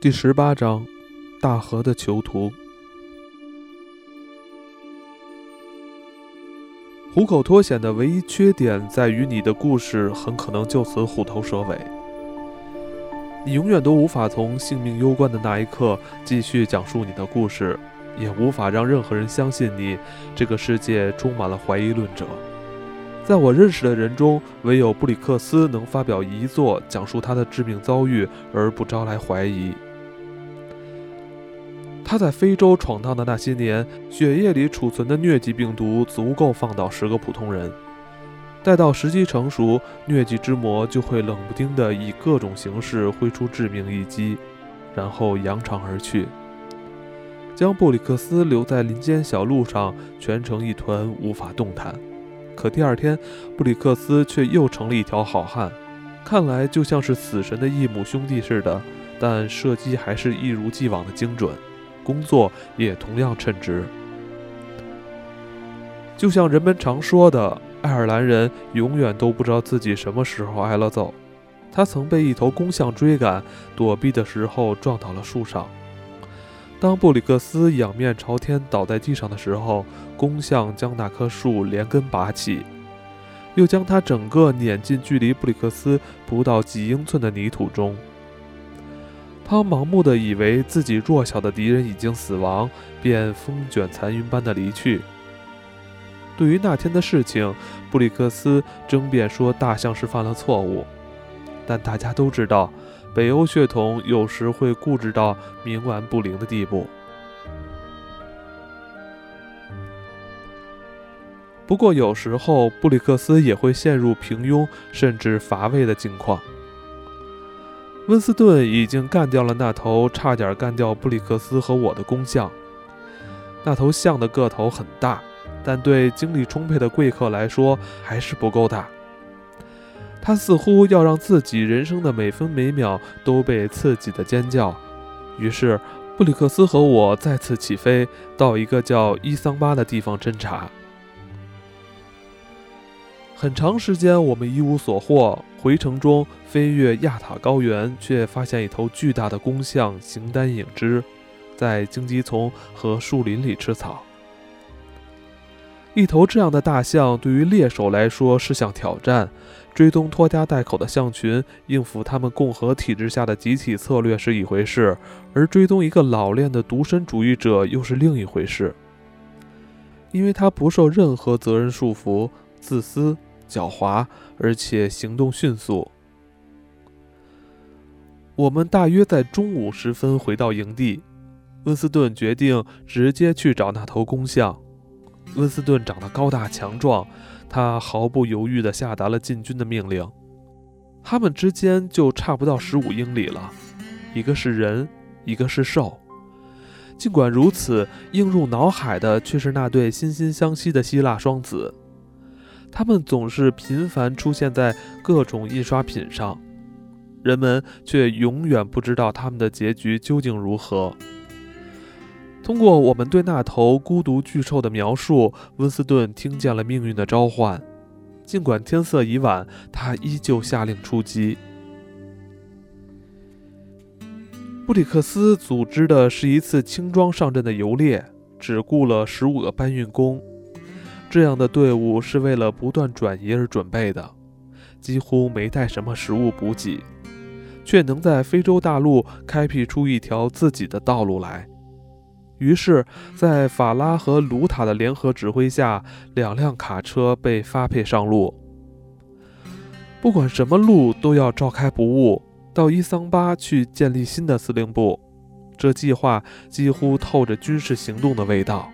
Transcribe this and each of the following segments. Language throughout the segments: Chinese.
第十八章，大河的囚徒。虎口脱险的唯一缺点在于，你的故事很可能就此虎头蛇尾。你永远都无法从性命攸关的那一刻继续讲述你的故事，也无法让任何人相信你。这个世界充满了怀疑论者。在我认识的人中，唯有布里克斯能发表遗作讲述他的致命遭遇而不招来怀疑。他在非洲闯荡的那些年，血液里储存的疟疾病毒足够放倒十个普通人。待到时机成熟，疟疾之魔就会冷不丁地以各种形式挥出致命一击，然后扬长而去，将布里克斯留在林间小路上，蜷成一团，无法动弹。可第二天，布里克斯却又成了一条好汉，看来就像是死神的异母兄弟似的，但射击还是一如既往的精准。工作也同样称职，就像人们常说的，爱尔兰人永远都不知道自己什么时候挨了揍。他曾被一头公象追赶，躲避的时候撞倒了树上。当布里克斯仰面朝天倒在地上的时候，公象将那棵树连根拔起，又将他整个碾进距离布里克斯不到几英寸的泥土中。他盲目的以为自己弱小的敌人已经死亡，便风卷残云般的离去。对于那天的事情，布里克斯争辩说大象是犯了错误，但大家都知道，北欧血统有时会固执到冥顽不灵的地步。不过，有时候布里克斯也会陷入平庸甚至乏味的境况。温斯顿已经干掉了那头差点干掉布里克斯和我的公象。那头象的个头很大，但对精力充沛的贵客来说还是不够大。他似乎要让自己人生的每分每秒都被刺激的尖叫。于是，布里克斯和我再次起飞，到一个叫伊桑巴的地方侦查。很长时间，我们一无所获。回程中，飞越亚塔高原，却发现一头巨大的公象形单影只，在荆棘丛和树林里吃草。一头这样的大象对于猎手来说是项挑战。追踪拖家带口的象群，应付他们共和体制下的集体策略是一回事，而追踪一个老练的独身主义者又是另一回事，因为他不受任何责任束缚，自私。狡猾，而且行动迅速。我们大约在中午时分回到营地。温斯顿决定直接去找那头公象。温斯顿长得高大强壮，他毫不犹豫地下达了进军的命令。他们之间就差不到十五英里了，一个是人，一个是兽。尽管如此，映入脑海的却是那对惺惺相惜的希腊双子。他们总是频繁出现在各种印刷品上，人们却永远不知道他们的结局究竟如何。通过我们对那头孤独巨兽的描述，温斯顿听见了命运的召唤。尽管天色已晚，他依旧下令出击。布里克斯组织的是一次轻装上阵的游猎，只雇了十五个搬运工。这样的队伍是为了不断转移而准备的，几乎没带什么食物补给，却能在非洲大陆开辟出一条自己的道路来。于是，在法拉和卢塔的联合指挥下，两辆卡车被发配上路。不管什么路都要召开不误，到伊桑巴去建立新的司令部。这计划几乎透着军事行动的味道。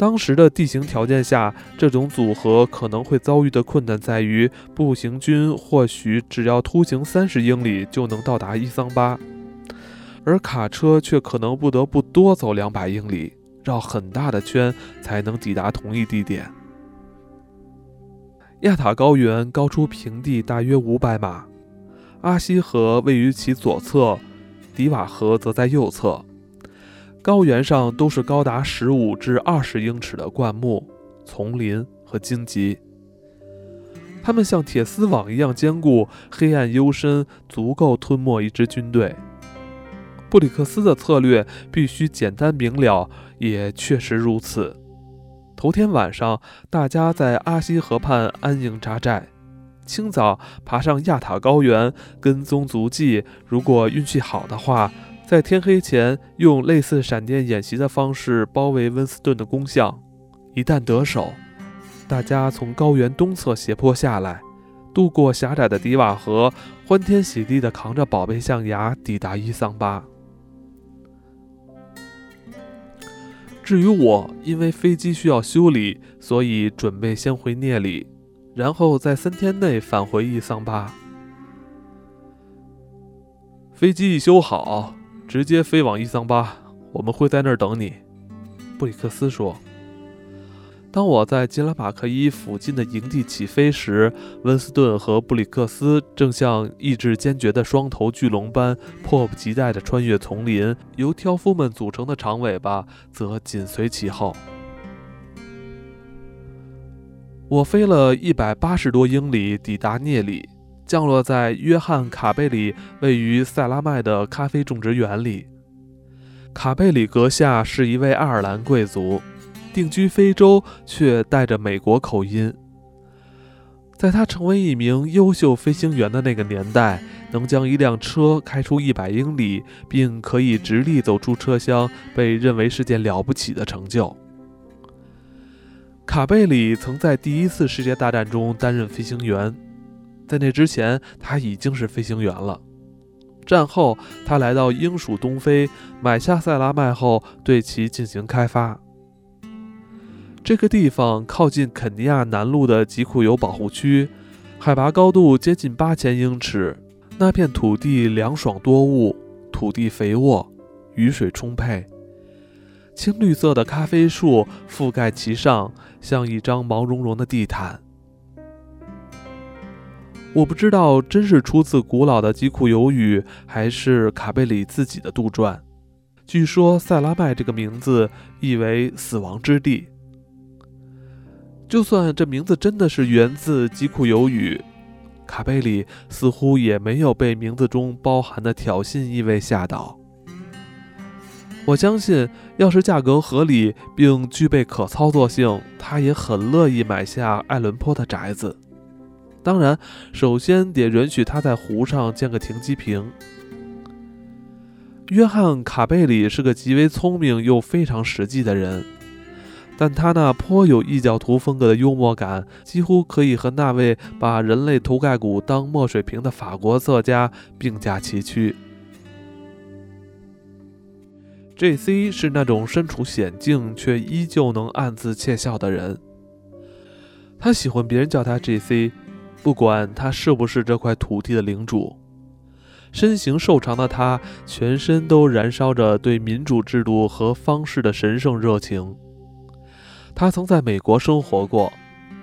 当时的地形条件下，这种组合可能会遭遇的困难在于，步行军或许只要突行三十英里就能到达伊桑巴，而卡车却可能不得不多走两百英里，绕很大的圈才能抵达同一地点。亚塔高原高出平地大约五百码，阿西河位于其左侧，迪瓦河则在右侧。高原上都是高达十五至二十英尺的灌木、丛林和荆棘。它们像铁丝网一样坚固，黑暗幽深，足够吞没一支军队。布里克斯的策略必须简单明了，也确实如此。头天晚上，大家在阿西河畔安营扎寨，清早爬上亚塔高原，跟踪足迹。如果运气好的话，在天黑前用类似闪电演习的方式包围温斯顿的工项。一旦得手，大家从高原东侧斜坡下来，渡过狭窄的迪瓦河，欢天喜地地扛着宝贝象牙抵达伊桑巴。至于我，因为飞机需要修理，所以准备先回聂里，然后在三天内返回伊桑巴。飞机一修好，直接飞往伊桑巴，我们会在那儿等你。”布里克斯说。当我在吉拉马克伊附近的营地起飞时，温斯顿和布里克斯正像意志坚决的双头巨龙般迫不及待地穿越丛林，由挑夫们组成的长尾巴则紧随其后。我飞了一百八十多英里，抵达涅里，降落在约翰·卡贝里位于塞拉麦的咖啡种植园里。卡贝里阁下是一位爱尔兰贵族。定居非洲，却带着美国口音。在他成为一名优秀飞行员的那个年代，能将一辆车开出一百英里，并可以直立走出车厢，被认为是件了不起的成就。卡贝里曾在第一次世界大战中担任飞行员，在那之前他已经是飞行员了。战后，他来到英属东非，买下塞拉麦后，对其进行开发。这个地方靠近肯尼亚南路的吉库尤保护区，海拔高度接近八千英尺。那片土地凉爽多雾，土地肥沃，雨水充沛。青绿色的咖啡树覆盖其上，像一张毛茸茸的地毯。我不知道真是出自古老的吉库尤语，还是卡贝里自己的杜撰。据说塞拉麦这个名字意为“死亡之地”。就算这名字真的是源自吉库尤语，卡贝里似乎也没有被名字中包含的挑衅意味吓倒。我相信，要是价格合理并具备可操作性，他也很乐意买下爱伦坡的宅子。当然，首先得允许他在湖上建个停机坪。约翰·卡贝里是个极为聪明又非常实际的人。但他那颇有异教徒风格的幽默感，几乎可以和那位把人类头盖骨当墨水瓶的法国作家并驾齐驱。J.C. 是那种身处险境却依旧能暗自窃笑的人。他喜欢别人叫他 J.C.，不管他是不是这块土地的领主。身形瘦长的他，全身都燃烧着对民主制度和方式的神圣热情。他曾在美国生活过，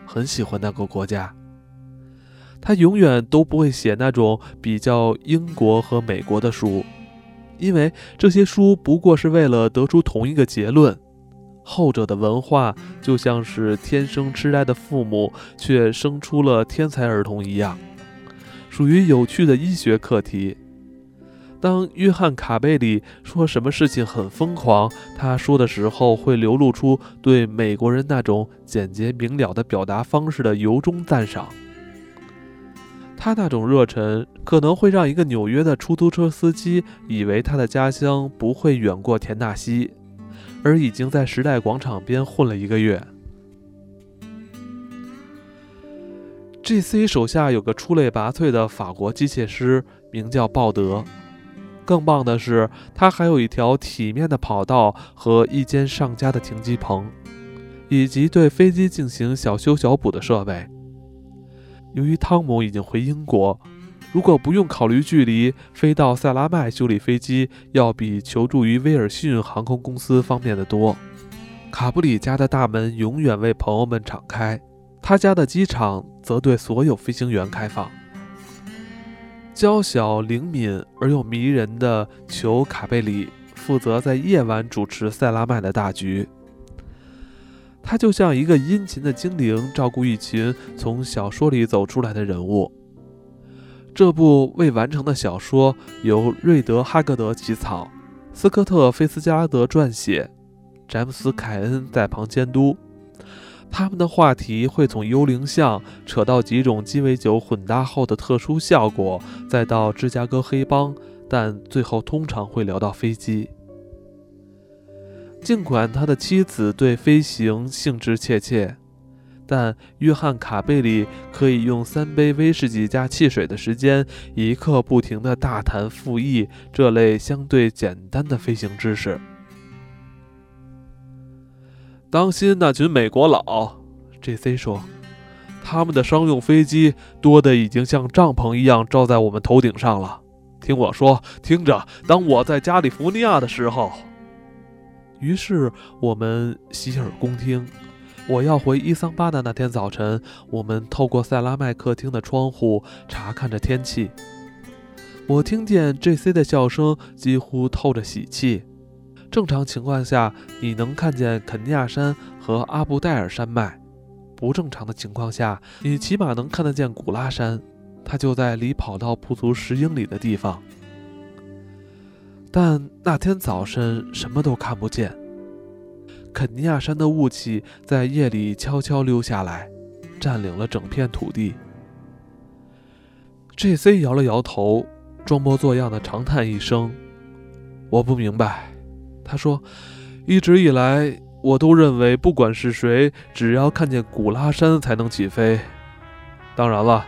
很喜欢那个国家。他永远都不会写那种比较英国和美国的书，因为这些书不过是为了得出同一个结论：后者的文化就像是天生痴呆的父母却生出了天才儿童一样，属于有趣的医学课题。当约翰·卡贝里说什么事情很疯狂，他说的时候会流露出对美国人那种简洁明了的表达方式的由衷赞赏。他那种热忱可能会让一个纽约的出租车司机以为他的家乡不会远过田纳西，而已经在时代广场边混了一个月。G.C. 手下有个出类拔萃的法国机械师，名叫鲍德。更棒的是，他还有一条体面的跑道和一间上佳的停机棚，以及对飞机进行小修小补的设备。由于汤姆已经回英国，如果不用考虑距离，飞到塞拉麦修理飞机要比求助于威尔逊航空公司方便得多。卡布里家的大门永远为朋友们敞开，他家的机场则对所有飞行员开放。娇小灵敏而又迷人的裘卡贝里负责在夜晚主持塞拉麦的大局。他就像一个殷勤的精灵，照顾一群从小说里走出来的人物。这部未完成的小说由瑞德·哈格德起草，斯科特·菲斯加德撰写，詹姆斯·凯恩在旁监督。他们的话题会从幽灵像扯到几种鸡尾酒混搭后的特殊效果，再到芝加哥黑帮，但最后通常会聊到飞机。尽管他的妻子对飞行兴致切切，但约翰·卡贝里可以用三杯威士忌加汽水的时间，一刻不停地大谈复议这类相对简单的飞行知识。当心那群美国佬，J.C. 说，他们的商用飞机多的已经像帐篷一样罩在我们头顶上了。听我说，听着，当我在加利福尼亚的时候。于是我们洗耳恭听。我要回伊桑巴的那天早晨，我们透过塞拉麦客厅的窗户查看着天气。我听见 J.C. 的笑声几乎透着喜气。正常情况下，你能看见肯尼亚山和阿布戴尔山脉；不正常的情况下，你起码能看得见古拉山，它就在离跑道不足十英里的地方。但那天早晨什么都看不见。肯尼亚山的雾气在夜里悄悄溜下来，占领了整片土地。J.C. 摇了摇头，装模作样的长叹一声：“我不明白。”他说：“一直以来，我都认为，不管是谁，只要看见古拉山才能起飞。当然了，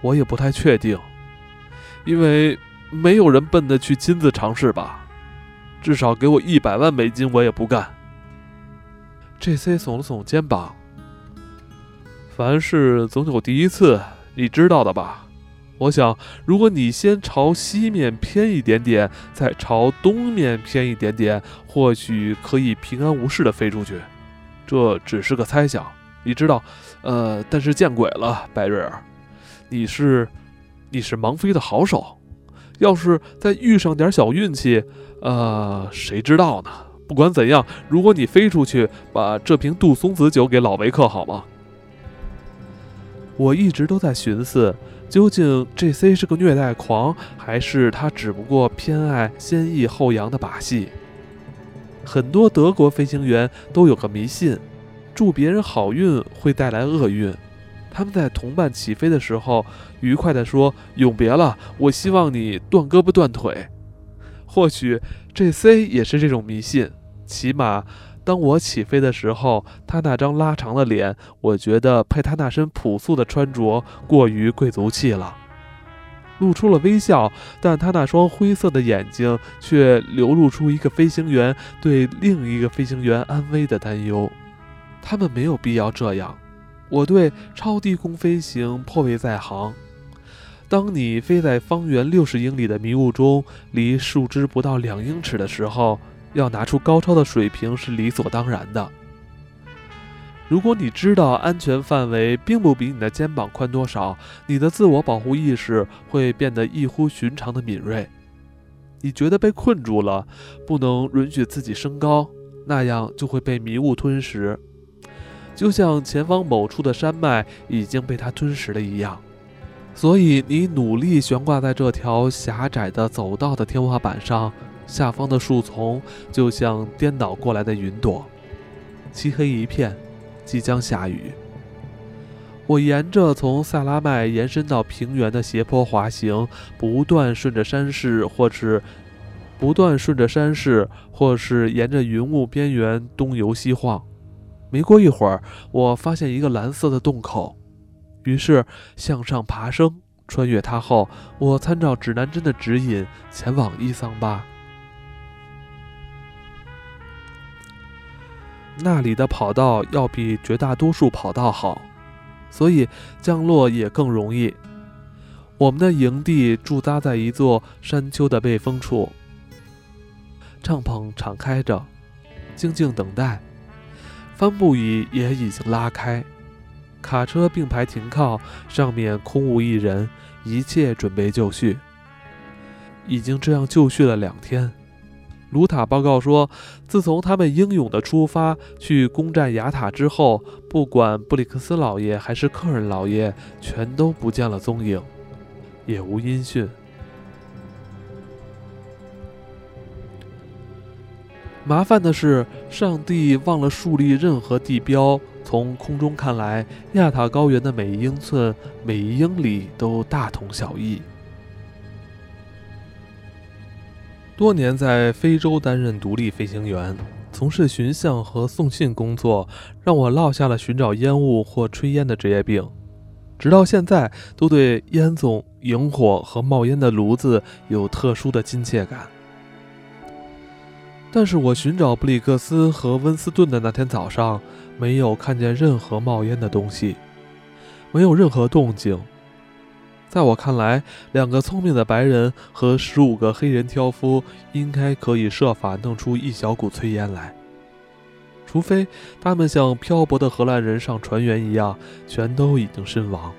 我也不太确定，因为……”没有人笨的去亲自尝试吧？至少给我一百万美金，我也不干。J.C. 耸了耸肩膀。凡事总有第一次，你知道的吧？我想，如果你先朝西面偏一点点，再朝东面偏一点点，或许可以平安无事地飞出去。这只是个猜想，你知道。呃，但是见鬼了，白瑞尔，你是，你是盲飞的好手。要是再遇上点小运气，呃，谁知道呢？不管怎样，如果你飞出去，把这瓶杜松子酒给老维克好吗？我一直都在寻思，究竟 J.C. 是个虐待狂，还是他只不过偏爱先抑后扬的把戏？很多德国飞行员都有个迷信：祝别人好运会带来厄运。他们在同伴起飞的时候，愉快地说：“永别了，我希望你断胳膊断腿。”或许 J.C. 也是这种迷信。起码，当我起飞的时候，他那张拉长的脸，我觉得配他那身朴素的穿着过于贵族气了，露出了微笑。但他那双灰色的眼睛却流露出一个飞行员对另一个飞行员安危的担忧。他们没有必要这样。我对超低空飞行颇为在行。当你飞在方圆六十英里的迷雾中，离树枝不到两英尺的时候，要拿出高超的水平是理所当然的。如果你知道安全范围并不比你的肩膀宽多少，你的自我保护意识会变得异乎寻常的敏锐。你觉得被困住了，不能允许自己升高，那样就会被迷雾吞食。就像前方某处的山脉已经被它吞噬了一样，所以你努力悬挂在这条狭窄的走道的天花板上，下方的树丛就像颠倒过来的云朵，漆黑一片，即将下雨。我沿着从萨拉麦延伸到平原的斜坡滑行，不断顺着山势，或是不断顺着山势，或是沿着云雾边缘东游西晃。没过一会儿，我发现一个蓝色的洞口，于是向上爬升，穿越它后，我参照指南针的指引前往伊桑巴。那里的跑道要比绝大多数跑道好，所以降落也更容易。我们的营地驻扎在一座山丘的背风处，帐篷敞开着，静静等待。帆布椅也已经拉开，卡车并排停靠，上面空无一人，一切准备就绪。已经这样就绪了两天，卢塔报告说，自从他们英勇的出发去攻占雅塔之后，不管布里克斯老爷还是客人老爷，全都不见了踪影，也无音讯。麻烦的是，上帝忘了树立任何地标。从空中看来，亚塔高原的每一英寸、每一英里都大同小异。多年在非洲担任独立飞行员，从事巡象和送信工作，让我落下了寻找烟雾或炊烟的职业病。直到现在，都对烟囱、萤火和冒烟的炉子有特殊的亲切感。但是我寻找布里克斯和温斯顿的那天早上，没有看见任何冒烟的东西，没有任何动静。在我看来，两个聪明的白人和十五个黑人挑夫应该可以设法弄出一小股炊烟来，除非他们像漂泊的荷兰人上船员一样，全都已经身亡。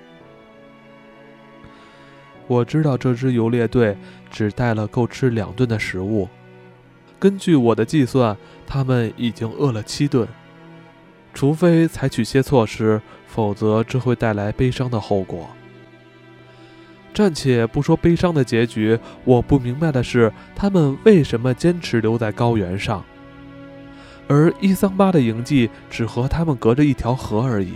我知道这支游猎队只带了够吃两顿的食物。根据我的计算，他们已经饿了七顿。除非采取些措施，否则这会带来悲伤的后果。暂且不说悲伤的结局，我不明白的是，他们为什么坚持留在高原上，而伊桑巴的营地只和他们隔着一条河而已。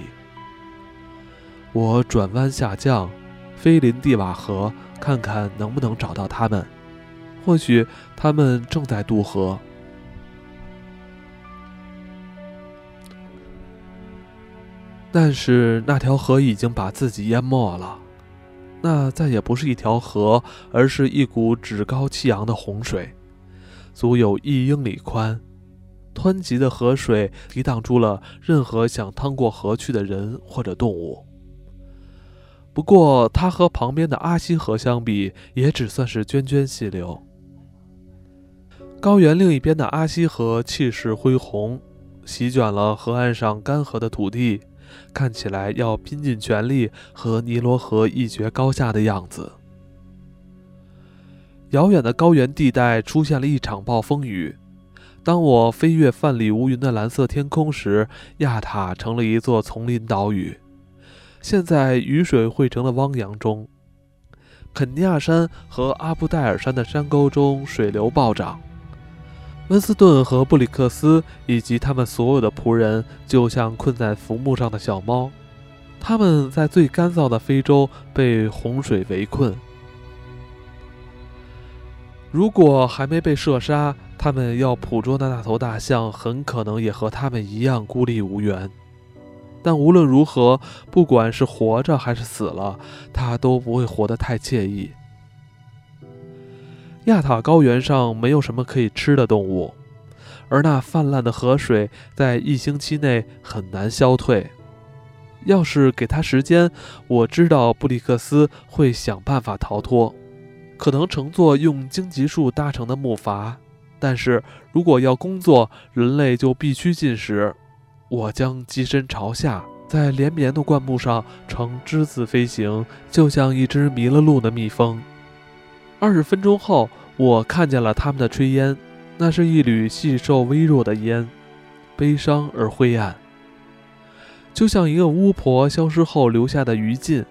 我转弯下降，飞临蒂瓦河，看看能不能找到他们。或许他们正在渡河，但是那条河已经把自己淹没了。那再也不是一条河，而是一股趾高气扬的洪水，足有一英里宽。湍急的河水抵挡住了任何想趟过河去的人或者动物。不过，它和旁边的阿西河相比，也只算是涓涓细流。高原另一边的阿西河气势恢宏，席卷了河岸上干涸的土地，看起来要拼尽全力和尼罗河一决高下的样子。遥远的高原地带出现了一场暴风雨。当我飞越泛里无云的蓝色天空时，亚塔成了一座丛林岛屿，现在雨水汇成了汪洋中。肯尼亚山和阿布戴尔山的山沟中水流暴涨。温斯顿和布里克斯以及他们所有的仆人，就像困在浮木上的小猫。他们在最干燥的非洲被洪水围困。如果还没被射杀，他们要捕捉的那头大象很可能也和他们一样孤立无援。但无论如何，不管是活着还是死了，他都不会活得太惬意。亚塔高原上没有什么可以吃的动物，而那泛滥的河水在一星期内很难消退。要是给他时间，我知道布里克斯会想办法逃脱，可能乘坐用荆棘树搭成的木筏。但是如果要工作，人类就必须进食。我将机身朝下，在连绵的灌木上呈之字飞行，就像一只迷了路的蜜蜂。二十分钟后，我看见了他们的炊烟，那是一缕细瘦微弱的烟，悲伤而灰暗，就像一个巫婆消失后留下的余烬。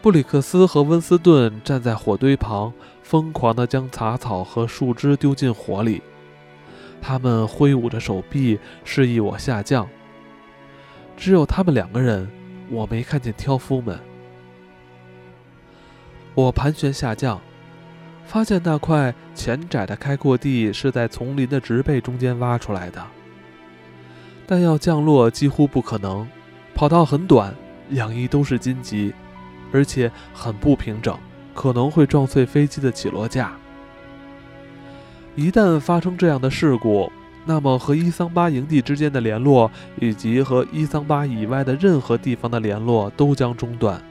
布里克斯和温斯顿站在火堆旁，疯狂地将杂草和树枝丢进火里，他们挥舞着手臂示意我下降。只有他们两个人，我没看见挑夫们。我盘旋下降，发现那块浅窄的开阔地是在丛林的植被中间挖出来的，但要降落几乎不可能。跑道很短，两翼都是荆棘，而且很不平整，可能会撞碎飞机的起落架。一旦发生这样的事故，那么和伊桑巴营地之间的联络，以及和伊桑巴以外的任何地方的联络都将中断。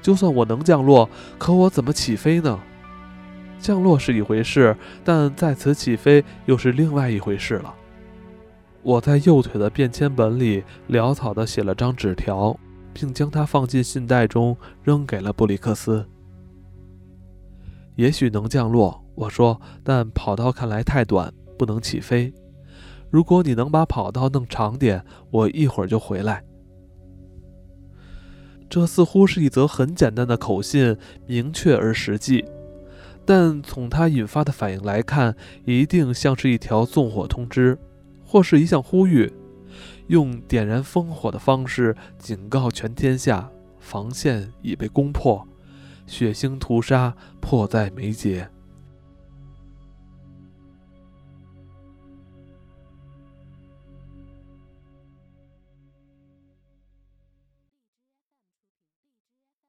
就算我能降落，可我怎么起飞呢？降落是一回事，但再次起飞又是另外一回事了。我在右腿的便签本里潦草地写了张纸条，并将它放进信袋中，扔给了布里克斯。也许能降落，我说：“但跑道看来太短，不能起飞。如果你能把跑道弄长点，我一会儿就回来。”这似乎是一则很简单的口信，明确而实际，但从它引发的反应来看，一定像是一条纵火通知，或是一项呼吁，用点燃烽火的方式警告全天下：防线已被攻破，血腥屠杀迫在眉睫。